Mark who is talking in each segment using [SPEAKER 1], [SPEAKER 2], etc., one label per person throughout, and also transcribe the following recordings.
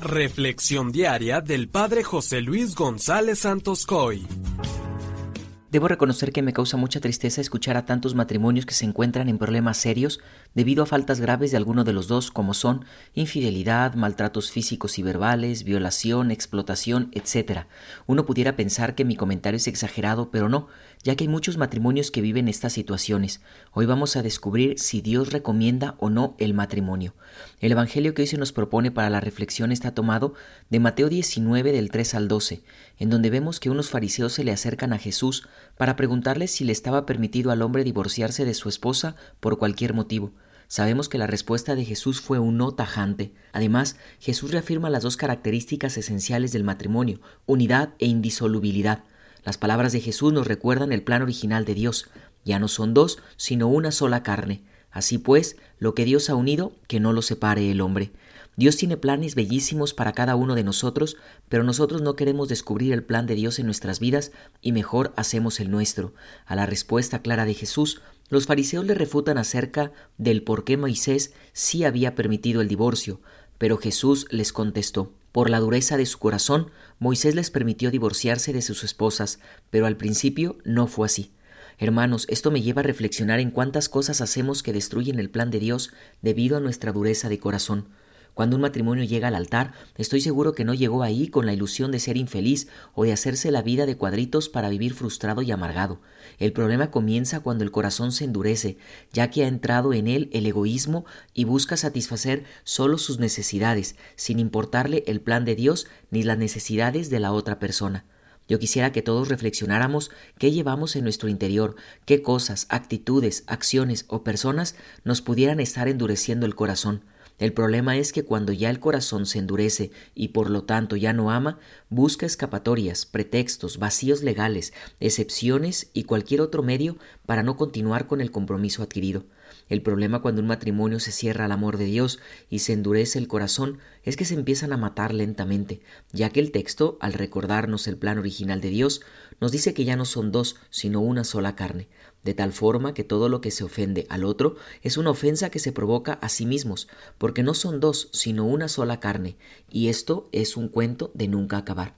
[SPEAKER 1] Reflexión diaria del Padre José Luis González Santos Coy.
[SPEAKER 2] Debo reconocer que me causa mucha tristeza escuchar a tantos matrimonios que se encuentran en problemas serios debido a faltas graves de alguno de los dos, como son infidelidad, maltratos físicos y verbales, violación, explotación, etc. Uno pudiera pensar que mi comentario es exagerado, pero no, ya que hay muchos matrimonios que viven estas situaciones. Hoy vamos a descubrir si Dios recomienda o no el matrimonio. El Evangelio que hoy se nos propone para la reflexión está tomado de Mateo 19 del 3 al 12, en donde vemos que unos fariseos se le acercan a Jesús para preguntarle si le estaba permitido al hombre divorciarse de su esposa por cualquier motivo. Sabemos que la respuesta de Jesús fue un no tajante. Además, Jesús reafirma las dos características esenciales del matrimonio, unidad e indisolubilidad. Las palabras de Jesús nos recuerdan el plan original de Dios. Ya no son dos, sino una sola carne. Así pues, lo que Dios ha unido, que no lo separe el hombre. Dios tiene planes bellísimos para cada uno de nosotros, pero nosotros no queremos descubrir el plan de Dios en nuestras vidas y mejor hacemos el nuestro. A la respuesta clara de Jesús, los fariseos le refutan acerca del por qué Moisés sí había permitido el divorcio, pero Jesús les contestó por la dureza de su corazón, Moisés les permitió divorciarse de sus esposas, pero al principio no fue así. Hermanos, esto me lleva a reflexionar en cuántas cosas hacemos que destruyen el plan de Dios debido a nuestra dureza de corazón. Cuando un matrimonio llega al altar, estoy seguro que no llegó ahí con la ilusión de ser infeliz o de hacerse la vida de cuadritos para vivir frustrado y amargado. El problema comienza cuando el corazón se endurece, ya que ha entrado en él el egoísmo y busca satisfacer solo sus necesidades, sin importarle el plan de Dios ni las necesidades de la otra persona. Yo quisiera que todos reflexionáramos qué llevamos en nuestro interior, qué cosas, actitudes, acciones o personas nos pudieran estar endureciendo el corazón. El problema es que cuando ya el corazón se endurece y por lo tanto ya no ama, busca escapatorias, pretextos, vacíos legales, excepciones y cualquier otro medio para no continuar con el compromiso adquirido. El problema cuando un matrimonio se cierra al amor de Dios y se endurece el corazón es que se empiezan a matar lentamente, ya que el texto, al recordarnos el plan original de Dios, nos dice que ya no son dos, sino una sola carne de tal forma que todo lo que se ofende al otro es una ofensa que se provoca a sí mismos, porque no son dos, sino una sola carne, y esto es un cuento de nunca acabar.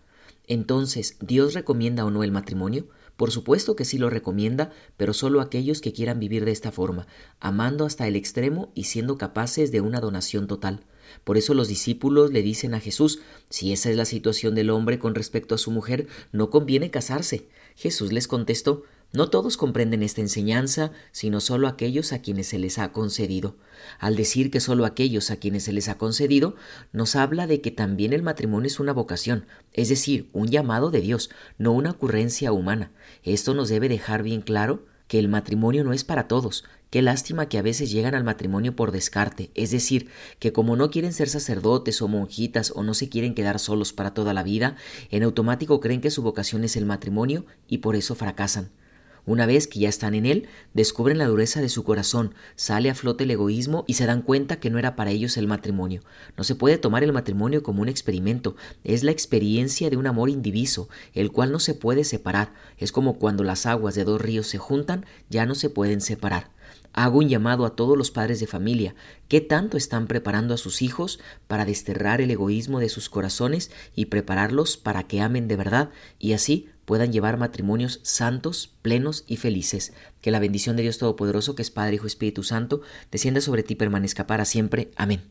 [SPEAKER 2] Entonces, ¿Dios recomienda o no el matrimonio? Por supuesto que sí lo recomienda, pero solo aquellos que quieran vivir de esta forma, amando hasta el extremo y siendo capaces de una donación total. Por eso los discípulos le dicen a Jesús, si esa es la situación del hombre con respecto a su mujer, no conviene casarse. Jesús les contestó, no todos comprenden esta enseñanza, sino solo aquellos a quienes se les ha concedido. Al decir que solo aquellos a quienes se les ha concedido, nos habla de que también el matrimonio es una vocación, es decir, un llamado de Dios, no una ocurrencia humana. Esto nos debe dejar bien claro que el matrimonio no es para todos. Qué lástima que a veces llegan al matrimonio por descarte, es decir, que como no quieren ser sacerdotes o monjitas o no se quieren quedar solos para toda la vida, en automático creen que su vocación es el matrimonio y por eso fracasan. Una vez que ya están en él, descubren la dureza de su corazón, sale a flote el egoísmo y se dan cuenta que no era para ellos el matrimonio. No se puede tomar el matrimonio como un experimento, es la experiencia de un amor indiviso, el cual no se puede separar. Es como cuando las aguas de dos ríos se juntan, ya no se pueden separar. Hago un llamado a todos los padres de familia. ¿Qué tanto están preparando a sus hijos para desterrar el egoísmo de sus corazones y prepararlos para que amen de verdad y así puedan llevar matrimonios santos, plenos y felices? Que la bendición de Dios Todopoderoso, que es Padre, Hijo Espíritu Santo, descienda sobre ti y permanezca para siempre. Amén.